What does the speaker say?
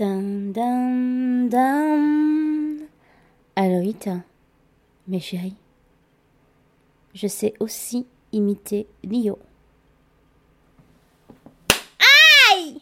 Dun, dun, dun. Aloïta, mes chéris, je sais aussi imiter Lio. Aïe